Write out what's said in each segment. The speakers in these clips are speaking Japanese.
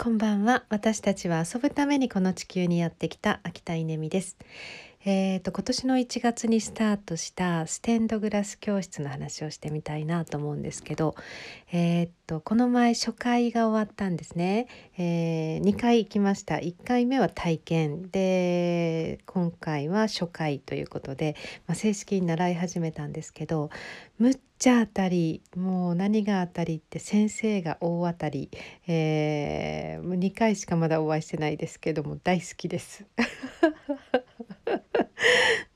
こんばんは。私たちは遊ぶためにこの地球にやってきた秋田稲美です。えーと、今年の1月にスタートしたステンドグラス教室の話をしてみたいなと思うんですけど、えーと、この前初回が終わったんですね、えー、2回行きました。1回目は体験。で今回は初回ということで、まあ、正式に習い始めたんですけどむっちゃ当たりもう何が当たりって先生が大当たり、えー、もう2回しかまだお会いしてないですけども大好きです。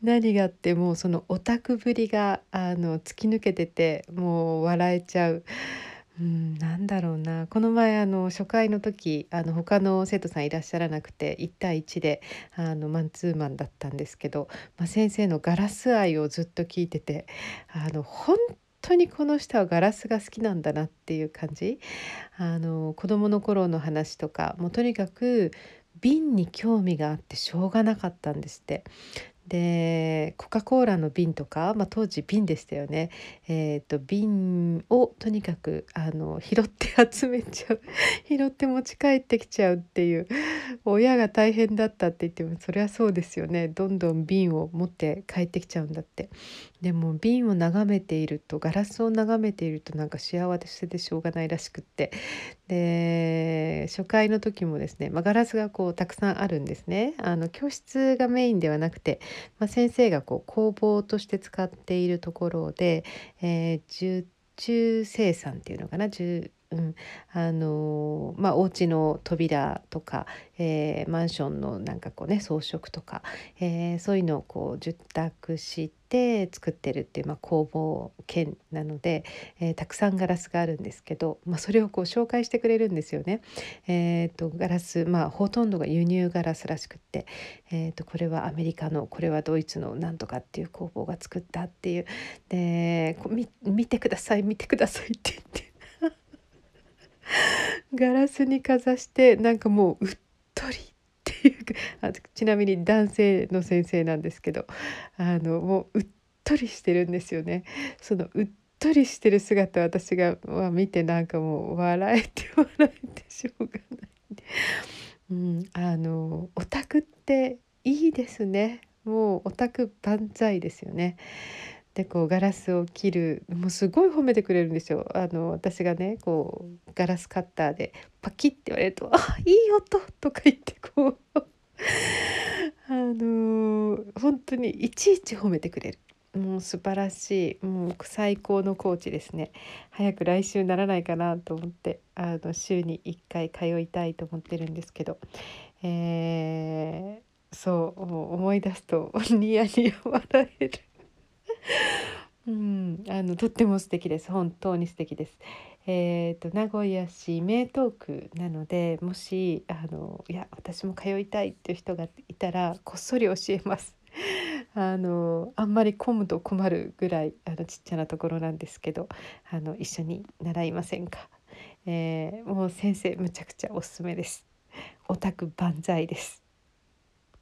何があってもうそのオタクぶりがあの突き抜けててもう笑えちゃう。うん、なんだろうな。この前あの初回の時あの他の生徒さんいらっしゃらなくて1対1であのマンツーマンだったんですけど、まあ、先生のガラス愛をずっと聞いててあの本当にこの人はガラスが好きなんだなっていう感じ。あの子供の頃の話とかもうとにかく瓶に興味があってしょうがなかったんですって。でコカ・コーラの瓶とか、まあ、当時瓶でしたよね、えーと、瓶をとにかくあの拾って集めちゃう。拾って持ち帰ってきちゃうっていう。親が大変だったって言ってもそりゃそうですよね。どんどん瓶を持って帰ってきちゃうんだって。でも瓶を眺めているとガラスを眺めているとなんか幸せでしょうがないらしくって。で初回の時もですね、まあ、ガラスがこうたくさんあるんですね。あの教室がメインではなくてまあ、先生がこう工房として使っているところで、えー、受注生産っていうのかな？うん、あのまあお家の扉とか、えー、マンションのなんかこうね装飾とか、えー、そういうのをこう受託して作ってるっていう、まあ、工房兼なので、え、たくさんガラスがあるんですけど、まあ、それをこう紹介してくれるんですよね。えーと、ガラスまあほとんどが輸入ガラスらしくって、えーと、これはアメリカのこれはドイツのなんとかっていう工房が作ったっていうで見てください見てくださいって言って。ガラスにかざしてなんかもううっとりっていうかあちなみに男性の先生なんですけどあのもううっとりしてるんですよね。そのうっとりしてる姿私が、まあ、見てなんかもう笑えて笑えてしょうがない。うん、あのオタクっていいですね。もうオタク万歳ですよね。でこうガラスを切るもうすごい褒めてくれるんですよ。あの私がねこうガラスカッターでパキッて言われると「あいい音!」とか言ってこうあの本当にいちいち褒めてくれる。もう素晴らしいもう最高のコーチですね早く来週ならないかなと思ってあの週に1回通いたいと思ってるんですけど、えー、そう思い出すと ニヤニヤ笑える、あのとっても素敵です本当に素敵です。えーと、名古屋市名東区なのでもしあのいや私も通いたいっていう人がいたらこっそり教えます。あのあんまり混むと困るぐらいあのちっちゃなところなんですけどあの一緒に習いませんか、えー、もう先生むちゃくちゃおすすめです。オタク万歳です。